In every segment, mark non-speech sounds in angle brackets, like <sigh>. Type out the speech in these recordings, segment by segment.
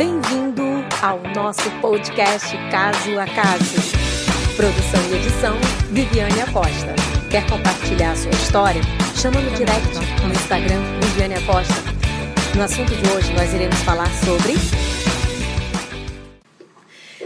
Bem-vindo ao nosso podcast Caso a Caso. Produção e edição, Viviane Acosta. Quer compartilhar a sua história? Chama no direct no Instagram, Viviane Acosta. No assunto de hoje, nós iremos falar sobre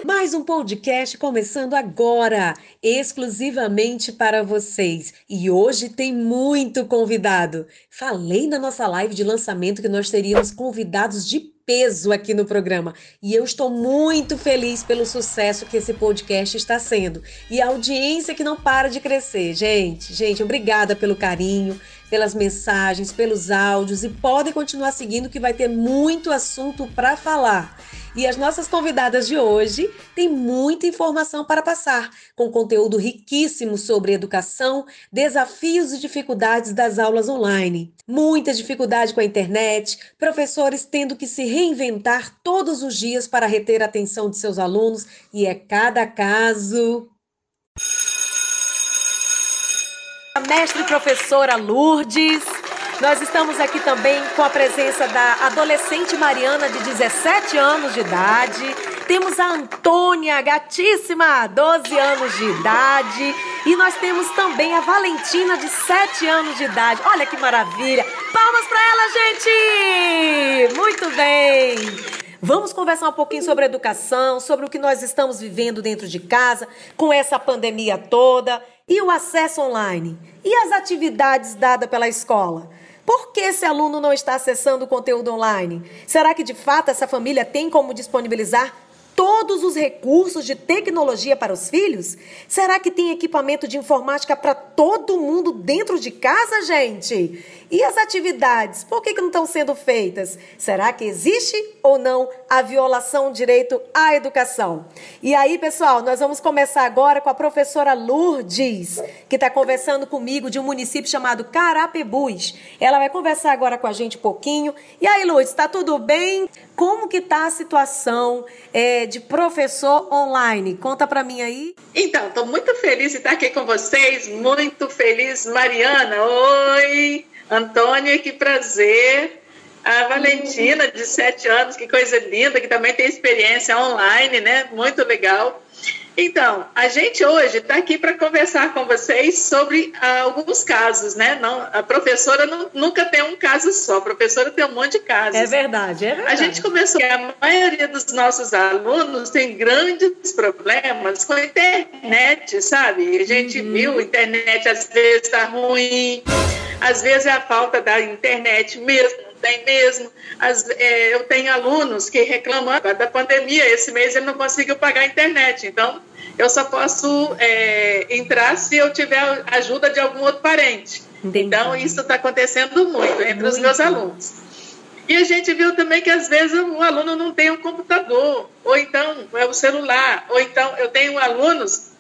mais um podcast começando agora, exclusivamente para vocês. E hoje tem muito convidado. Falei na nossa live de lançamento que nós teríamos convidados de peso aqui no programa. E eu estou muito feliz pelo sucesso que esse podcast está sendo. E a audiência que não para de crescer. Gente, gente, obrigada pelo carinho, pelas mensagens, pelos áudios. E podem continuar seguindo que vai ter muito assunto para falar. E as nossas convidadas de hoje têm muita informação para passar, com conteúdo riquíssimo sobre educação, desafios e dificuldades das aulas online. Muita dificuldade com a internet, professores tendo que se reinventar todos os dias para reter a atenção de seus alunos, e é cada caso. A mestre professora Lourdes nós estamos aqui também com a presença da adolescente Mariana, de 17 anos de idade. Temos a Antônia, gatíssima, 12 anos de idade. E nós temos também a Valentina, de 7 anos de idade. Olha que maravilha! Palmas para ela, gente! Muito bem! Vamos conversar um pouquinho sobre educação, sobre o que nós estamos vivendo dentro de casa, com essa pandemia toda, e o acesso online, e as atividades dadas pela escola. Por que esse aluno não está acessando o conteúdo online? Será que de fato essa família tem como disponibilizar todos os recursos de tecnologia para os filhos? Será que tem equipamento de informática para todo mundo dentro de casa, gente? E as atividades, por que, que não estão sendo feitas? Será que existe ou não a violação do direito à educação? E aí, pessoal, nós vamos começar agora com a professora Lourdes, que está conversando comigo de um município chamado Carapebus. Ela vai conversar agora com a gente um pouquinho. E aí, Lourdes, está tudo bem? Como que está a situação é, de professor online? Conta para mim aí. Então, estou muito feliz de estar aqui com vocês, muito feliz. Mariana, oi! Antônia, que prazer. A Valentina, de sete anos, que coisa linda, que também tem experiência online, né? Muito legal. Então, a gente hoje está aqui para conversar com vocês sobre ah, alguns casos, né? Não, a professora não, nunca tem um caso só, a professora tem um monte de casos. É verdade, é verdade. A gente começou, a maioria dos nossos alunos tem grandes problemas com a internet, sabe? A gente uhum. viu, a internet às vezes está ruim, às vezes é a falta da internet mesmo, tem mesmo. As, é, eu tenho alunos que reclamam da pandemia, esse mês ele não conseguiu pagar a internet, então eu só posso é, entrar se eu tiver ajuda de algum outro parente. Entendi. Então, isso está acontecendo muito entre muito. os meus alunos. E a gente viu também que às vezes o aluno não tem um computador, ou então é o celular, ou então eu tenho alunos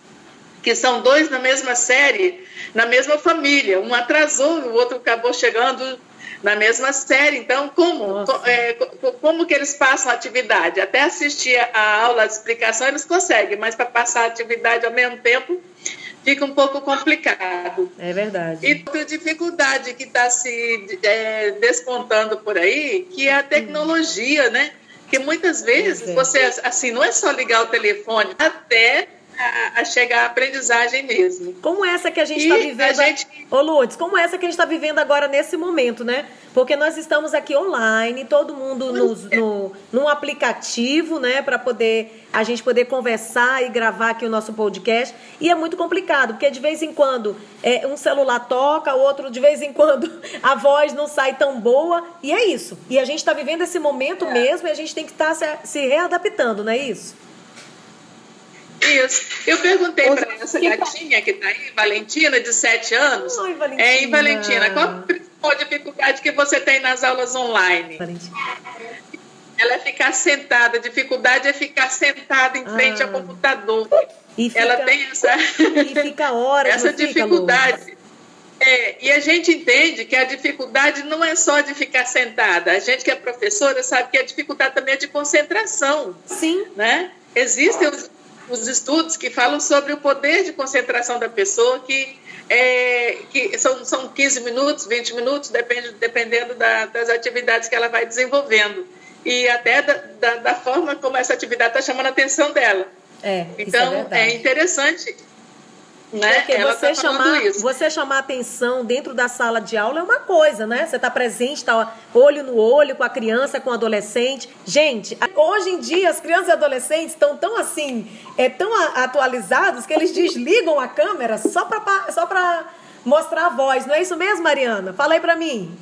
que são dois na mesma série, na mesma família. Um atrasou, o outro acabou chegando na mesma série. Então, como, é, como que eles passam a atividade? Até assistir a aula, a explicação, eles conseguem, mas para passar a atividade ao mesmo tempo fica um pouco complicado. É verdade. E outra dificuldade que está se é, despontando por aí, que é a tecnologia, né? Que muitas vezes é você, assim, não é só ligar o telefone, até a, a, chegar à aprendizagem mesmo. Como essa que a gente está vivendo. A gente... Ô Lourdes, como essa que a gente está vivendo agora nesse momento, né? Porque nós estamos aqui online, todo mundo nos, é. no, num aplicativo, né? Para poder a gente poder conversar e gravar aqui o nosso podcast. E é muito complicado, porque de vez em quando é, um celular toca, o outro de vez em quando <laughs> a voz não sai tão boa. E é isso. E a gente está vivendo esse momento é. mesmo e a gente tem que estar tá se, se readaptando, não é isso? Isso. Eu perguntei para essa que gatinha que está aí, Valentina, de 7 anos. Oi, Valentina. É, Valentina, qual a principal dificuldade que você tem nas aulas online? Valentina. Ela é ficar sentada, a dificuldade é ficar sentada em frente ah. ao computador. Fica, ela tem essa, e fica horas, <laughs> essa dificuldade. É, e a gente entende que a dificuldade não é só de ficar sentada. A gente que é professora sabe que a dificuldade também é de concentração. Sim. Né? Existem os, os estudos que falam sobre o poder de concentração da pessoa, que, é, que são, são 15 minutos, 20 minutos, depende, dependendo da, das atividades que ela vai desenvolvendo. e até da, da, da forma como essa atividade está chamando a atenção dela. É, então, é, é, interessante né? Porque Ela você, tá chamar, você chamar atenção dentro da sala de aula é uma coisa, né? Você está presente, está olho no olho com a criança, com o adolescente. Gente, hoje em dia as crianças e adolescentes estão tão assim, é, tão atualizados que eles desligam a câmera só para só mostrar a voz. Não é isso mesmo, Mariana? Fala aí para mim.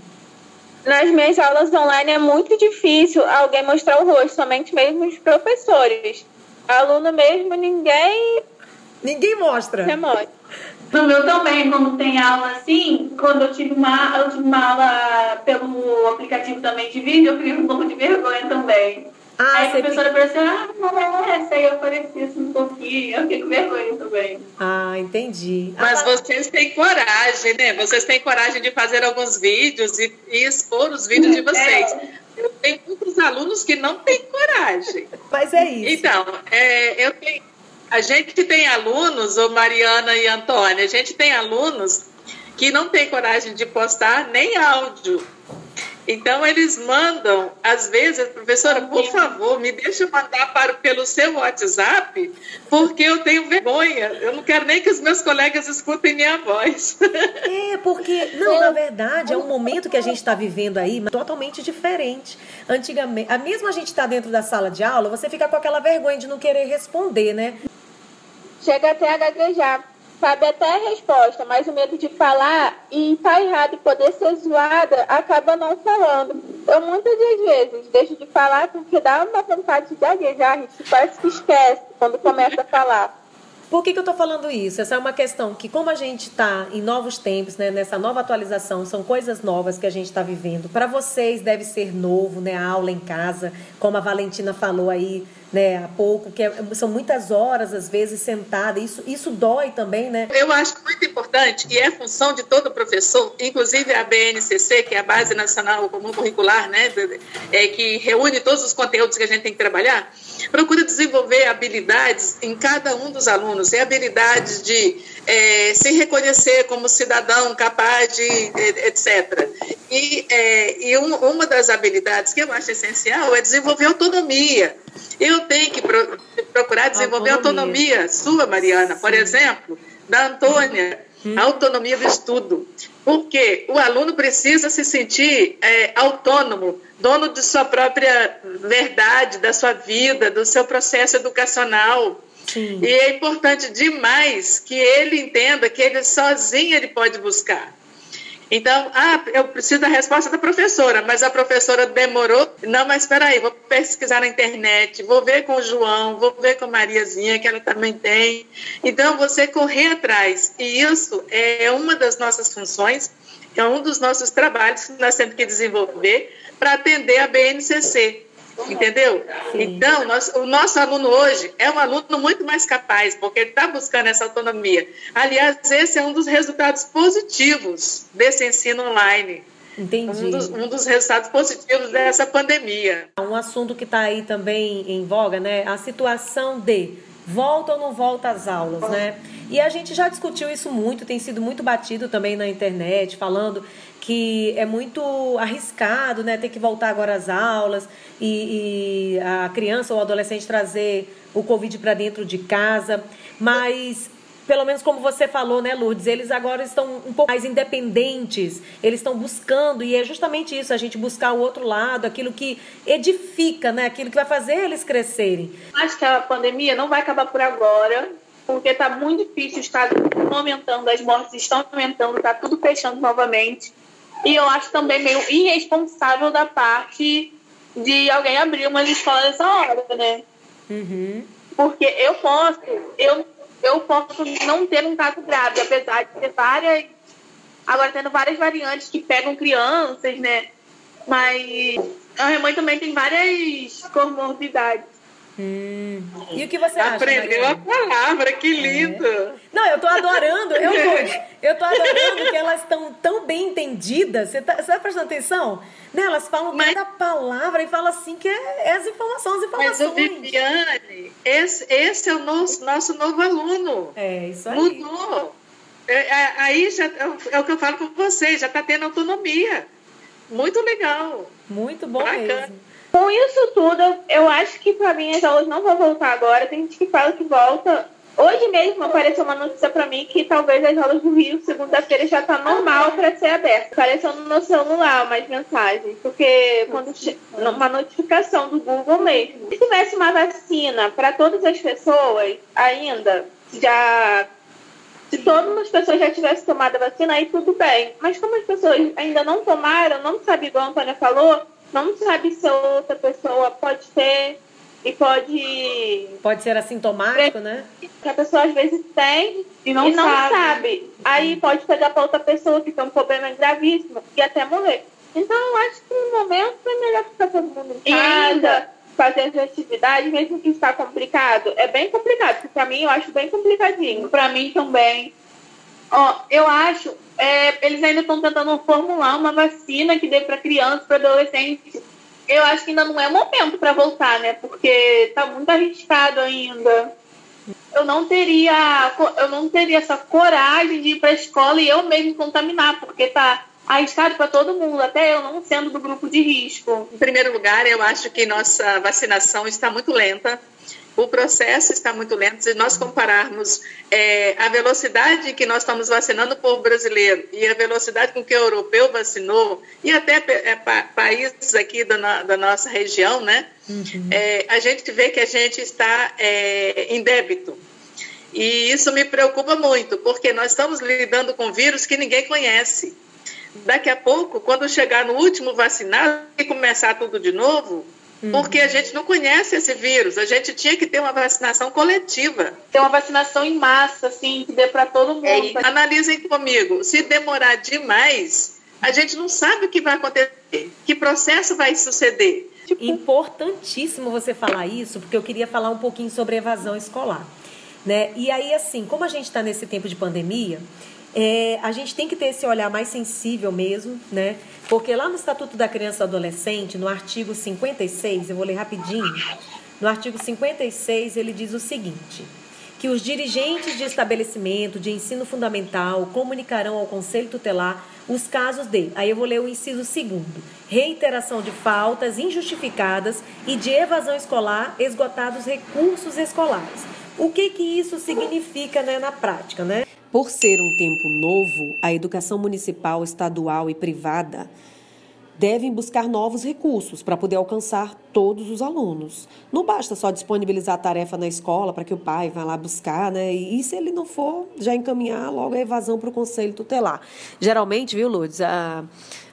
Nas minhas aulas online é muito difícil alguém mostrar o rosto, somente mesmo os professores. Aluno mesmo, ninguém Ninguém mostra. Você mostra. No meu também, quando tem aula assim, quando eu tive uma, eu tive uma aula pelo aplicativo também de vídeo, eu fiquei um pouco de vergonha também. Ah, aí a professora fica... apareceu, ah, não é essa, aí eu apareci assim um pouquinho, eu fiquei com vergonha também. Ah, entendi. Mas ah, vocês têm coragem, né? Vocês têm coragem de fazer alguns vídeos e, e expor os vídeos de é. vocês. É. Eu tenho muitos alunos que não têm coragem. Mas é isso. Então, é, eu tenho a gente tem alunos, ô Mariana e Antônia, a gente tem alunos que não tem coragem de postar nem áudio. Então eles mandam, às vezes, professora, por favor, me deixa mandar para, pelo seu WhatsApp, porque eu tenho vergonha. Eu não quero nem que os meus colegas escutem minha voz. É, porque, não, na verdade, é um momento que a gente está vivendo aí totalmente diferente. Antigamente, a mesmo a gente estar tá dentro da sala de aula, você fica com aquela vergonha de não querer responder, né? Chega até a gaguejar, sabe até a resposta, mas o medo de falar e tá errado e poder ser zoada acaba não falando. Eu muitas das vezes deixo de falar porque dá uma vontade de gaguejar, a gente parece que esquece quando começa a falar. Por que, que eu estou falando isso? Essa é uma questão que, como a gente está em novos tempos, né, nessa nova atualização, são coisas novas que a gente está vivendo. Para vocês deve ser novo, né, a aula em casa, como a Valentina falou aí, né, há pouco, que é, são muitas horas, às vezes, sentada. Isso, isso dói também, né? Eu acho muito importante, e é função de todo professor, inclusive a BNCC, que é a Base Nacional Comum Curricular, né, é, que reúne todos os conteúdos que a gente tem que trabalhar, procura desenvolver habilidades em cada um dos alunos, é habilidades de é, se reconhecer como cidadão capaz de, etc. E, é, e um, uma das habilidades que eu acho essencial é desenvolver autonomia. Eu tenho que pro, procurar desenvolver autonomia. autonomia sua, Mariana, Sim. por exemplo, da Antônia, hum. autonomia do estudo. Porque o aluno precisa se sentir é, autônomo, dono de sua própria verdade, da sua vida, do seu processo educacional. Sim. E é importante demais que ele entenda que ele sozinho ele pode buscar. Então, ah, eu preciso da resposta da professora, mas a professora demorou. Não, mas espera aí, vou pesquisar na internet, vou ver com o João, vou ver com a Mariazinha, que ela também tem. Então, você correr atrás. E isso é uma das nossas funções, é um dos nossos trabalhos que nós temos que desenvolver para atender a BNCC. Entendeu? Sim. Então, nós, o nosso aluno hoje é um aluno muito mais capaz, porque ele está buscando essa autonomia. Aliás, esse é um dos resultados positivos desse ensino online. Entendi. Um dos, um dos resultados positivos dessa pandemia. Um assunto que está aí também em voga, né? A situação de volta ou não volta às aulas, né? E a gente já discutiu isso muito, tem sido muito batido também na internet, falando que é muito arriscado, né? Ter que voltar agora às aulas e, e a criança ou o adolescente trazer o Covid para dentro de casa. Mas pelo menos como você falou, né, Lourdes, eles agora estão um pouco mais independentes, eles estão buscando, e é justamente isso, a gente buscar o outro lado, aquilo que edifica, né, aquilo que vai fazer eles crescerem. Acho que a pandemia não vai acabar por agora, porque está muito difícil, está aumentando, as mortes estão aumentando, está tudo fechando novamente. E eu acho também meio irresponsável da parte de alguém abrir uma escola nessa hora, né? Uhum. Porque eu posso, eu, eu posso não ter um caso grave, apesar de ter várias. Agora tendo várias variantes que pegam crianças, né? Mas a minha mãe também tem várias comorbidades. Hum. E o que você acha? Aprendeu a palavra, que é. lindo! É. Não, eu tô adorando, eu tô, <laughs> eu tô adorando que elas estão tão bem entendidas. Você tá, você tá prestando atenção? Né? Elas falam mas, cada palavra e falam assim que é, é as informações, as informações. Mas, Viviane, esse, esse é o nosso, nosso novo aluno. É, isso aí. Mudou. É, é, aí já, é o que eu falo com vocês, já está tendo autonomia. Muito legal. Muito bom Bacana. mesmo. Com isso tudo, eu acho que para mim as aulas não vão voltar agora. Tem gente que fala que volta. Hoje mesmo apareceu uma notícia para mim que talvez as aulas do Rio, segunda-feira, já tá normal para ser aberta. Apareceu no meu celular umas mensagens, porque quando uma notificação do Google mesmo. Se tivesse uma vacina para todas as pessoas ainda, já se todas as pessoas já tivessem tomado a vacina, aí tudo bem. Mas como as pessoas ainda não tomaram, não sabe, igual a Antônia falou, não sabe se outra pessoa pode ter e pode. Pode ser assintomático, né? Que a pessoa às vezes tem e não, e não sabe. sabe. Aí pode pegar para outra pessoa que tem um problema gravíssimo e até morrer. Então eu acho que no momento é melhor ficar todo mundo em casa fazer as atividades, mesmo que está complicado. É bem complicado, porque para mim eu acho bem complicadinho. Para mim também. Ó, eu acho, é, eles ainda estão tentando formular uma vacina que dê para crianças, para adolescentes. Eu acho que ainda não é momento para voltar, né? Porque está muito arriscado ainda. Eu não teria, eu não teria essa coragem de ir para a escola e eu mesmo contaminar, porque tá arriscado para todo mundo, até eu não sendo do grupo de risco. Em primeiro lugar, eu acho que nossa vacinação está muito lenta. O processo está muito lento. Se nós compararmos é, a velocidade que nós estamos vacinando o povo brasileiro e a velocidade com que o europeu vacinou, e até é, pa, países aqui da, da, nossa região, né? Uhum. É, a gente vê que a gente está é, em débito. E isso me preocupa muito, porque nós estamos lidando com vírus que ninguém conhece. Daqui a pouco, quando chegar no último vacinado e começar tudo de novo. Porque a gente não conhece esse vírus, a gente tinha que ter uma vacinação coletiva. Ter uma vacinação em massa, assim, que dê para todo mundo. É, analisem comigo, se demorar demais, a gente não sabe o que vai acontecer, que processo vai suceder. Tipo... Importantíssimo você falar isso, porque eu queria falar um pouquinho sobre evasão escolar. Né? E aí, assim, como a gente está nesse tempo de pandemia, é, a gente tem que ter esse olhar mais sensível mesmo, né? Porque lá no Estatuto da Criança e Adolescente, no artigo 56, eu vou ler rapidinho. No artigo 56, ele diz o seguinte: que os dirigentes de estabelecimento de ensino fundamental comunicarão ao Conselho Tutelar os casos de, aí eu vou ler o inciso segundo, reiteração de faltas injustificadas e de evasão escolar, esgotados recursos escolares. O que que isso significa né, na prática, né? Por ser um tempo novo, a educação municipal, estadual e privada devem buscar novos recursos para poder alcançar todos os alunos. Não basta só disponibilizar a tarefa na escola para que o pai vá lá buscar, né? E se ele não for, já encaminhar logo a evasão para o conselho tutelar. Geralmente, viu, Lourdes, a,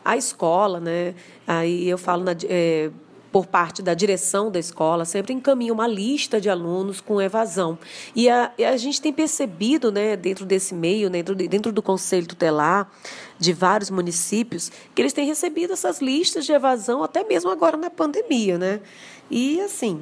a escola, né? Aí eu falo na. É, por parte da direção da escola, sempre encaminha uma lista de alunos com evasão. E a, a gente tem percebido, né, dentro desse meio, dentro, dentro do Conselho Tutelar, de vários municípios, que eles têm recebido essas listas de evasão, até mesmo agora na pandemia. Né? E, assim,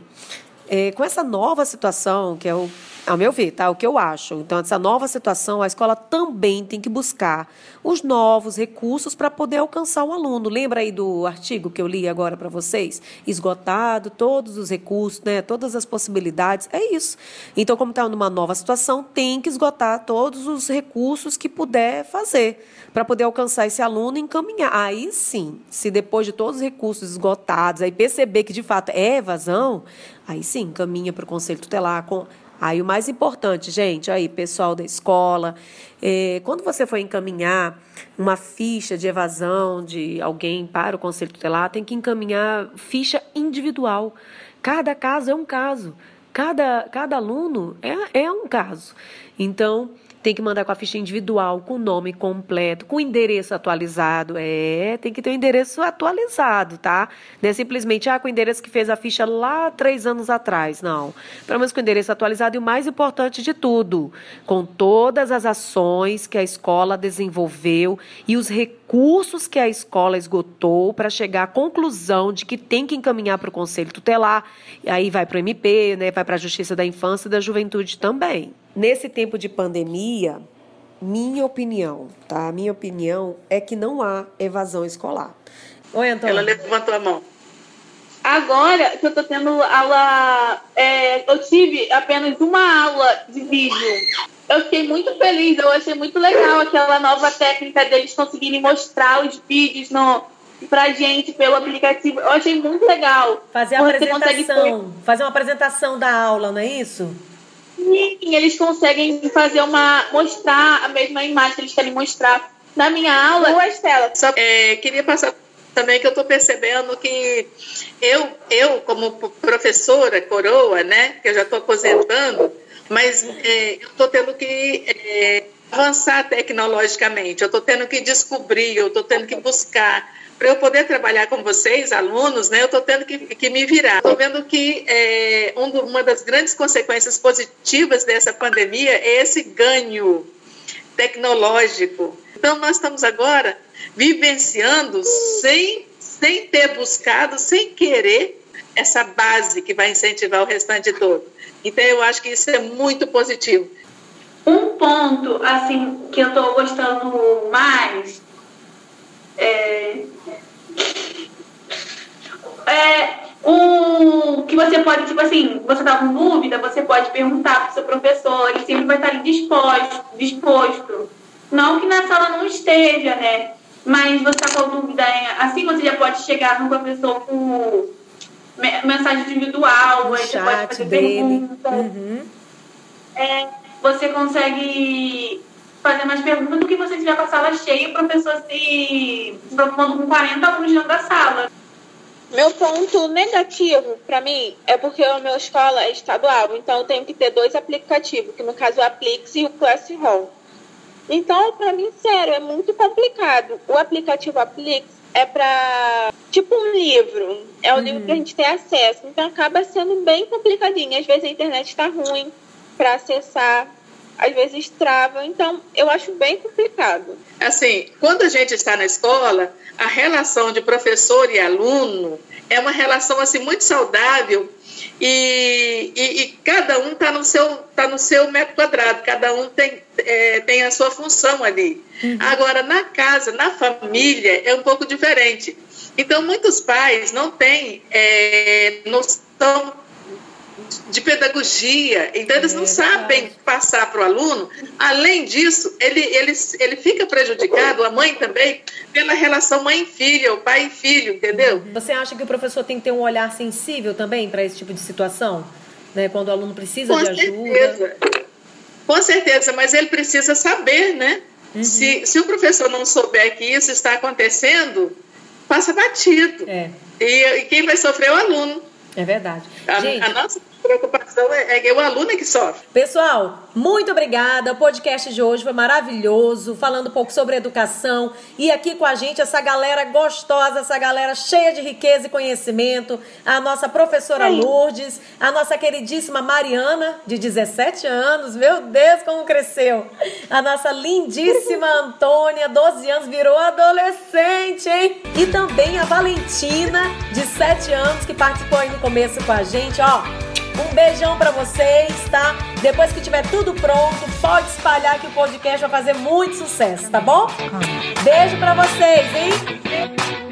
é, com essa nova situação, que é o ao meu ver, tá? O que eu acho. Então, essa nova situação, a escola também tem que buscar os novos recursos para poder alcançar o aluno. Lembra aí do artigo que eu li agora para vocês? Esgotado todos os recursos, né? Todas as possibilidades. É isso. Então, como está numa nova situação, tem que esgotar todos os recursos que puder fazer para poder alcançar esse aluno e encaminhar. Aí sim, se depois de todos os recursos esgotados, aí perceber que de fato é evasão, aí sim, encaminha para o conselho tutelar com Aí o mais importante, gente, aí, pessoal da escola, é, quando você for encaminhar uma ficha de evasão de alguém para o Conselho Tutelar, tem que encaminhar ficha individual. Cada caso é um caso. Cada, cada aluno é, é um caso. Então, tem que mandar com a ficha individual, com o nome completo, com o endereço atualizado. É, tem que ter o um endereço atualizado, tá? Não é simplesmente, ah, com o endereço que fez a ficha lá três anos atrás. Não. Pelo menos com o endereço atualizado e o mais importante de tudo, com todas as ações que a escola desenvolveu e os recursos que a escola esgotou para chegar à conclusão de que tem que encaminhar para o Conselho Tutelar, e aí vai para o MP, né, vai para a Justiça da Infância e da Juventude também. Nesse tempo de pandemia, minha opinião, tá? Minha opinião é que não há evasão escolar. Oi, Antônio. Ela levantou a mão. Agora que eu tô tendo aula, é, eu tive apenas uma aula de vídeo. Eu fiquei muito feliz, eu achei muito legal aquela nova técnica deles conseguirem mostrar os vídeos no, pra gente pelo aplicativo. Eu achei muito legal. Fazer a apresentação, fazer uma apresentação da aula, não é isso? Sim, eles conseguem fazer uma. mostrar a mesma imagem que eles querem mostrar. Na minha aula. Duas telas. Só é, queria passar também que eu estou percebendo que eu, eu, como professora coroa, né, que eu já estou aposentando, mas é, eu estou tendo que é, avançar tecnologicamente, eu estou tendo que descobrir, eu estou tendo que buscar. Para eu poder trabalhar com vocês, alunos, né, eu estou tendo que, que, me virar. Estou vendo que é, um uma das grandes consequências positivas dessa pandemia é esse ganho tecnológico. Então, nós estamos agora vivenciando sem, sem ter buscado, sem querer, essa base que vai incentivar o restante todo. Então, eu acho que isso é muito positivo. Um ponto, assim, que eu estou gostando mais é, é um, que você pode, tipo assim, você tá com dúvida, você pode perguntar para o seu professor, ele sempre vai estar ali disposto, disposto. Não que na sala não esteja, né? Mas você está com dúvida, assim você já pode chegar no professor com mensagem individual, você pode fazer perguntas. Uhum. É, você consegue fazer mais perguntas do que você tiver com a sala cheia e o professor se preocupando com 40 alunos dentro da sala. Meu ponto negativo para mim é porque a minha escola é estadual, então eu tenho que ter dois aplicativos, que no caso é o Aplix e o Classroom. Então, para mim, sério, é muito complicado. O aplicativo Aplix é para tipo um livro, é o uhum. livro que a gente tem acesso, então acaba sendo bem complicadinho. Às vezes a internet está ruim para acessar, às vezes trava, então eu acho bem complicado. Assim, quando a gente está na escola, a relação de professor e aluno é uma relação assim muito saudável e, e, e cada um está no seu tá no seu metro quadrado, cada um tem, é, tem a sua função ali. Uhum. Agora, na casa, na família, é um pouco diferente. Então, muitos pais não têm é, noção de pedagogia, então eles não é sabem passar para o aluno. Além disso, ele, ele, ele fica prejudicado, a mãe também, pela relação mãe-filha, o pai e filho, entendeu? Você acha que o professor tem que ter um olhar sensível também para esse tipo de situação? Né? Quando o aluno precisa Com de certeza. ajuda? Com certeza, mas ele precisa saber, né? Uhum. Se, se o professor não souber que isso está acontecendo, passa batido. É. E, e quem vai sofrer é o aluno. É verdade. A, Gente, a nossa preocupação é, é o aluno que sofre. Pessoal, muito obrigada. O podcast de hoje foi maravilhoso, falando um pouco sobre educação. E aqui com a gente, essa galera gostosa, essa galera cheia de riqueza e conhecimento. A nossa professora Lourdes, a nossa queridíssima Mariana, de 17 anos. Meu Deus, como cresceu! A nossa lindíssima <laughs> Antônia, 12 anos, virou adolescente, hein? E também a Valentina, de 7 anos, que participou aí no começo com a gente, ó. Um beijão para vocês, tá? Depois que tiver tudo pronto, pode espalhar que o podcast vai fazer muito sucesso, tá bom? Beijo para vocês, hein?